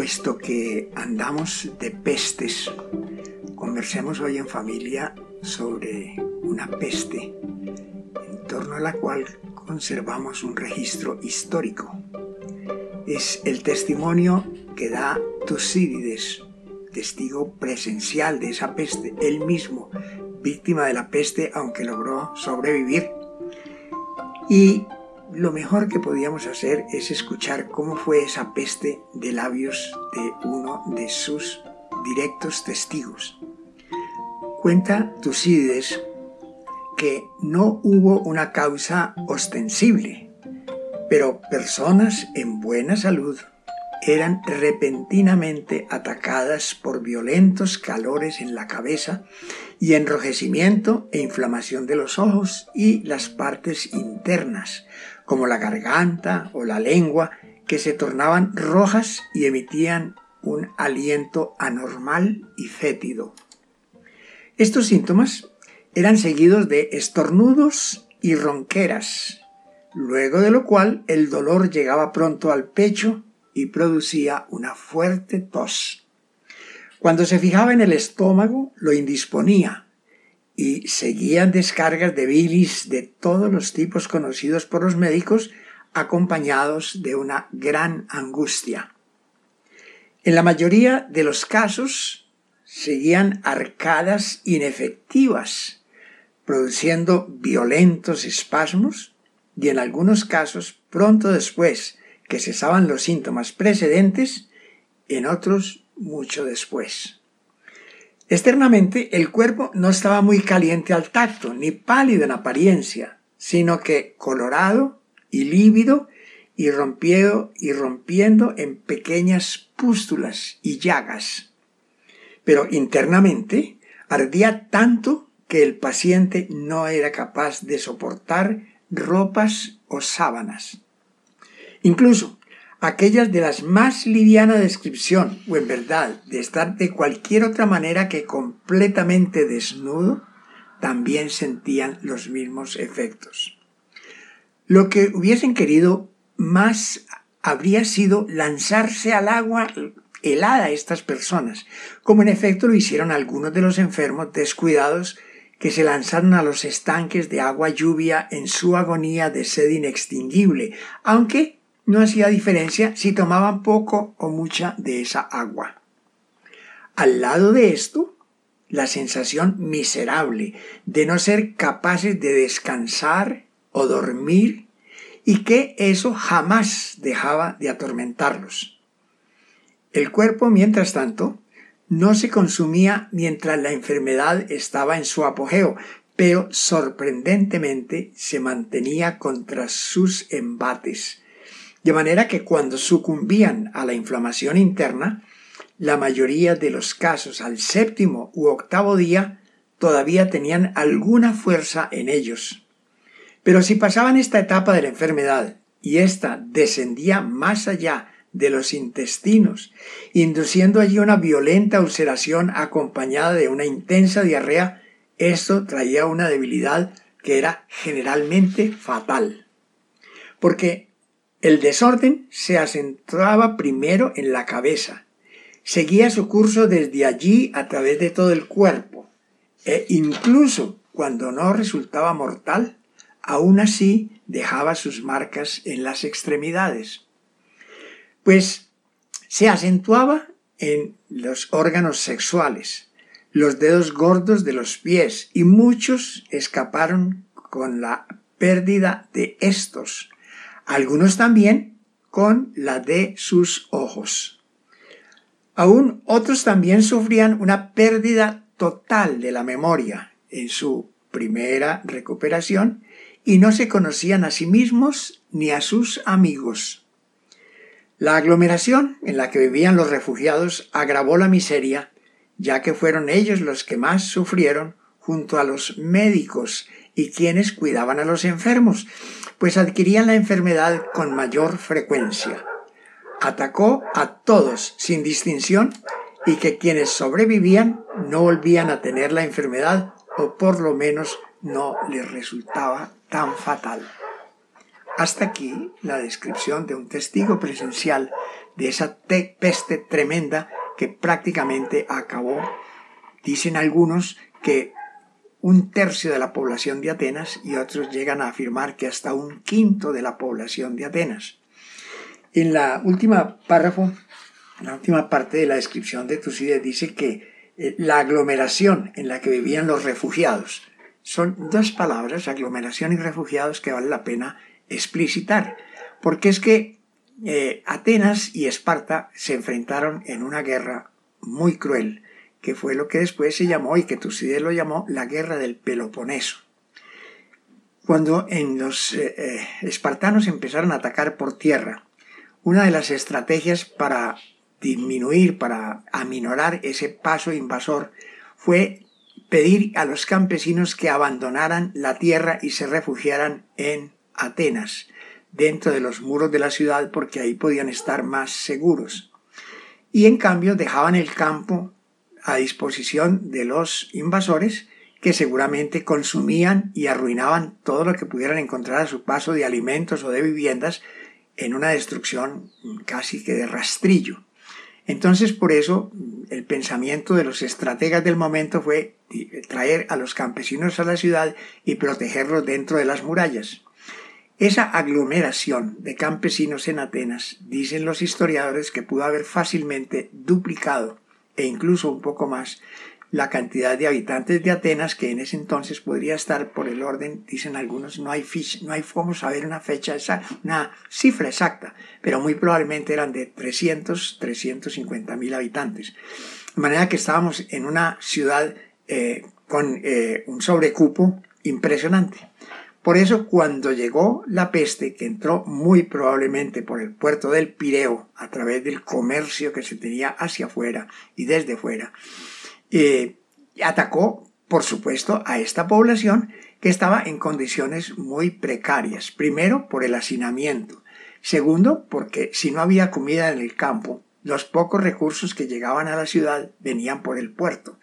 puesto que andamos de pestes, conversemos hoy en familia sobre una peste en torno a la cual conservamos un registro histórico. Es el testimonio que da Tucídides, testigo presencial de esa peste, él mismo, víctima de la peste, aunque logró sobrevivir. Y lo mejor que podíamos hacer es escuchar cómo fue esa peste de labios de uno de sus directos testigos. Cuenta Tucídides que no hubo una causa ostensible, pero personas en buena salud eran repentinamente atacadas por violentos calores en la cabeza y enrojecimiento e inflamación de los ojos y las partes internas, como la garganta o la lengua, que se tornaban rojas y emitían un aliento anormal y fétido. Estos síntomas eran seguidos de estornudos y ronqueras, luego de lo cual el dolor llegaba pronto al pecho y producía una fuerte tos. Cuando se fijaba en el estómago, lo indisponía y seguían descargas de bilis de todos los tipos conocidos por los médicos, acompañados de una gran angustia. En la mayoría de los casos seguían arcadas inefectivas, produciendo violentos espasmos y en algunos casos, pronto después que cesaban los síntomas precedentes, en otros mucho después. Externamente, el cuerpo no estaba muy caliente al tacto, ni pálido en apariencia, sino que colorado y lívido y rompiendo, y rompiendo en pequeñas pústulas y llagas. Pero internamente ardía tanto que el paciente no era capaz de soportar ropas o sábanas. Incluso aquellas de las más liviana descripción o en verdad de estar de cualquier otra manera que completamente desnudo, también sentían los mismos efectos. Lo que hubiesen querido más habría sido lanzarse al agua helada estas personas, como en efecto lo hicieron algunos de los enfermos descuidados que se lanzaron a los estanques de agua lluvia en su agonía de sed inextinguible, aunque no hacía diferencia si tomaban poco o mucha de esa agua. Al lado de esto, la sensación miserable de no ser capaces de descansar o dormir y que eso jamás dejaba de atormentarlos. El cuerpo, mientras tanto, no se consumía mientras la enfermedad estaba en su apogeo, pero sorprendentemente se mantenía contra sus embates, de manera que cuando sucumbían a la inflamación interna, la mayoría de los casos al séptimo u octavo día todavía tenían alguna fuerza en ellos. Pero si pasaban esta etapa de la enfermedad y ésta descendía más allá de los intestinos, induciendo allí una violenta ulceración acompañada de una intensa diarrea, esto traía una debilidad que era generalmente fatal. Porque el desorden se acentuaba primero en la cabeza, seguía su curso desde allí a través de todo el cuerpo, e incluso cuando no resultaba mortal, aún así dejaba sus marcas en las extremidades. Pues se acentuaba en los órganos sexuales, los dedos gordos de los pies, y muchos escaparon con la pérdida de estos, algunos también con la de sus ojos. Aún otros también sufrían una pérdida total de la memoria en su primera recuperación y no se conocían a sí mismos ni a sus amigos. La aglomeración en la que vivían los refugiados agravó la miseria, ya que fueron ellos los que más sufrieron junto a los médicos y quienes cuidaban a los enfermos, pues adquirían la enfermedad con mayor frecuencia. Atacó a todos sin distinción y que quienes sobrevivían no volvían a tener la enfermedad o por lo menos no les resultaba tan fatal. Hasta aquí la descripción de un testigo presencial de esa peste tremenda que prácticamente acabó, dicen algunos, que un tercio de la población de Atenas y otros llegan a afirmar que hasta un quinto de la población de Atenas. En la última párrafo, la última parte de la descripción de Tucídides dice que eh, la aglomeración en la que vivían los refugiados son dos palabras, aglomeración y refugiados, que vale la pena explicitar, porque es que eh, Atenas y Esparta se enfrentaron en una guerra muy cruel, que fue lo que después se llamó y que Tucídides lo llamó la guerra del Peloponeso. Cuando en los eh, eh, espartanos empezaron a atacar por tierra, una de las estrategias para disminuir, para aminorar ese paso invasor, fue pedir a los campesinos que abandonaran la tierra y se refugiaran en Atenas, dentro de los muros de la ciudad, porque ahí podían estar más seguros. Y en cambio dejaban el campo a disposición de los invasores que seguramente consumían y arruinaban todo lo que pudieran encontrar a su paso de alimentos o de viviendas en una destrucción casi que de rastrillo. Entonces, por eso, el pensamiento de los estrategas del momento fue traer a los campesinos a la ciudad y protegerlos dentro de las murallas. Esa aglomeración de campesinos en Atenas, dicen los historiadores que pudo haber fácilmente duplicado e incluso un poco más la cantidad de habitantes de Atenas, que en ese entonces podría estar por el orden, dicen algunos, no hay, no hay cómo saber una fecha exacta, una cifra exacta, pero muy probablemente eran de 300, 350 mil habitantes. De manera que estábamos en una ciudad eh, con eh, un sobrecupo impresionante. Por eso cuando llegó la peste, que entró muy probablemente por el puerto del Pireo, a través del comercio que se tenía hacia afuera y desde fuera, eh, atacó, por supuesto, a esta población que estaba en condiciones muy precarias. Primero, por el hacinamiento. Segundo, porque si no había comida en el campo, los pocos recursos que llegaban a la ciudad venían por el puerto.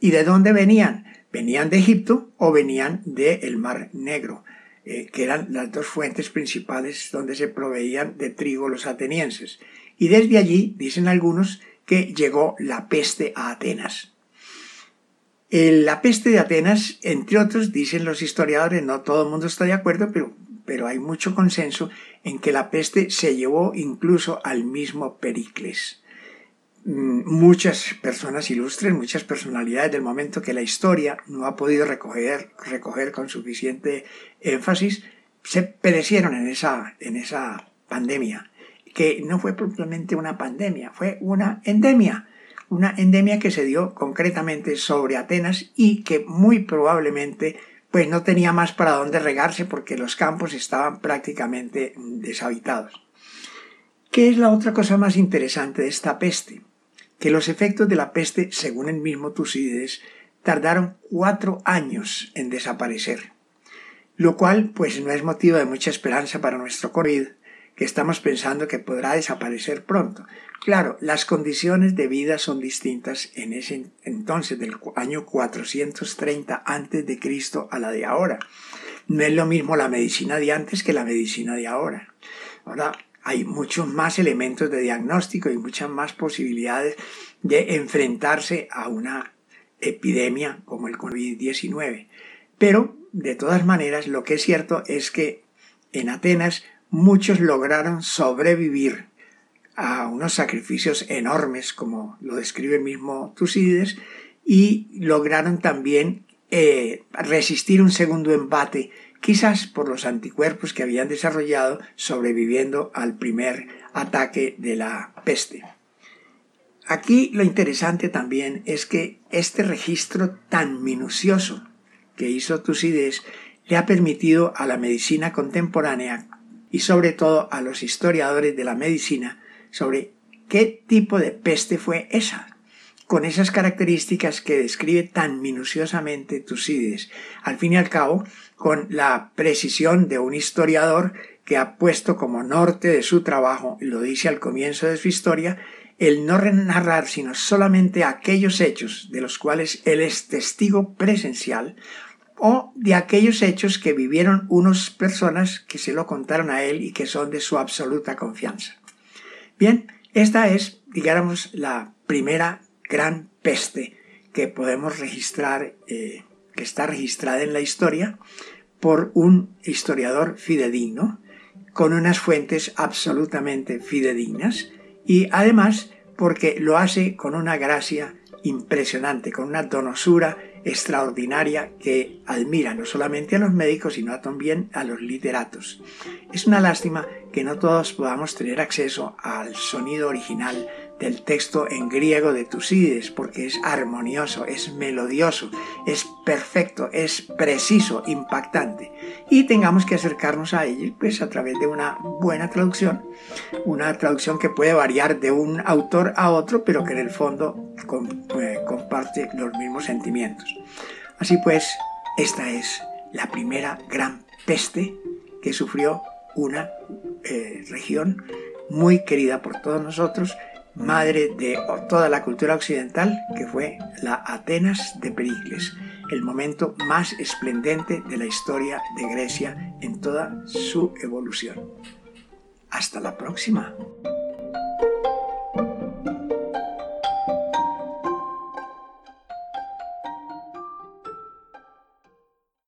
¿Y de dónde venían? Venían de Egipto o venían del Mar Negro, eh, que eran las dos fuentes principales donde se proveían de trigo los atenienses. Y desde allí, dicen algunos, que llegó la peste a Atenas. la peste de Atenas, entre otros, dicen los historiadores, no todo el mundo está de acuerdo, pero, pero hay mucho consenso en que la peste se llevó incluso al mismo Pericles. Mm, muchas personas ilustres, muchas personalidades del momento que la historia no ha podido recoger, recoger con suficiente énfasis, se perecieron en esa, en esa pandemia, que no fue propiamente una pandemia, fue una endemia, una endemia que se dio concretamente sobre Atenas y que muy probablemente pues no tenía más para dónde regarse porque los campos estaban prácticamente deshabitados. ¿Qué es la otra cosa más interesante de esta peste? Que los efectos de la peste, según el mismo Tucídides, tardaron cuatro años en desaparecer, lo cual pues no es motivo de mucha esperanza para nuestro COVID, que estamos pensando que podrá desaparecer pronto. Claro, las condiciones de vida son distintas en ese entonces del año 430 antes de Cristo a la de ahora. No es lo mismo la medicina de antes que la medicina de ahora. Ahora, hay muchos más elementos de diagnóstico y muchas más posibilidades de enfrentarse a una epidemia como el COVID-19. Pero, de todas maneras, lo que es cierto es que en Atenas muchos lograron sobrevivir a unos sacrificios enormes, como lo describe el mismo Tucídides, y lograron también eh, resistir un segundo embate quizás por los anticuerpos que habían desarrollado sobreviviendo al primer ataque de la peste. Aquí lo interesante también es que este registro tan minucioso que hizo Tucídides le ha permitido a la medicina contemporánea y sobre todo a los historiadores de la medicina sobre qué tipo de peste fue esa, con esas características que describe tan minuciosamente Tucídides. Al fin y al cabo, con la precisión de un historiador que ha puesto como norte de su trabajo, y lo dice al comienzo de su historia, el no narrar sino solamente aquellos hechos de los cuales él es testigo presencial o de aquellos hechos que vivieron unas personas que se lo contaron a él y que son de su absoluta confianza. Bien, esta es, digamos, la primera gran peste que podemos registrar, eh, que está registrada en la historia por un historiador fidedigno, con unas fuentes absolutamente fidedignas y además porque lo hace con una gracia impresionante, con una donosura extraordinaria que admira no solamente a los médicos, sino también a los literatos. Es una lástima que no todos podamos tener acceso al sonido original del texto en griego de Tucídides, porque es armonioso, es melodioso, es perfecto, es preciso, impactante. Y tengamos que acercarnos a él pues, a través de una buena traducción, una traducción que puede variar de un autor a otro, pero que en el fondo eh, comparte los mismos sentimientos. Así pues, esta es la primera gran peste que sufrió una eh, región muy querida por todos nosotros, madre de toda la cultura occidental, que fue la Atenas de Pericles, el momento más esplendente de la historia de Grecia en toda su evolución. Hasta la próxima.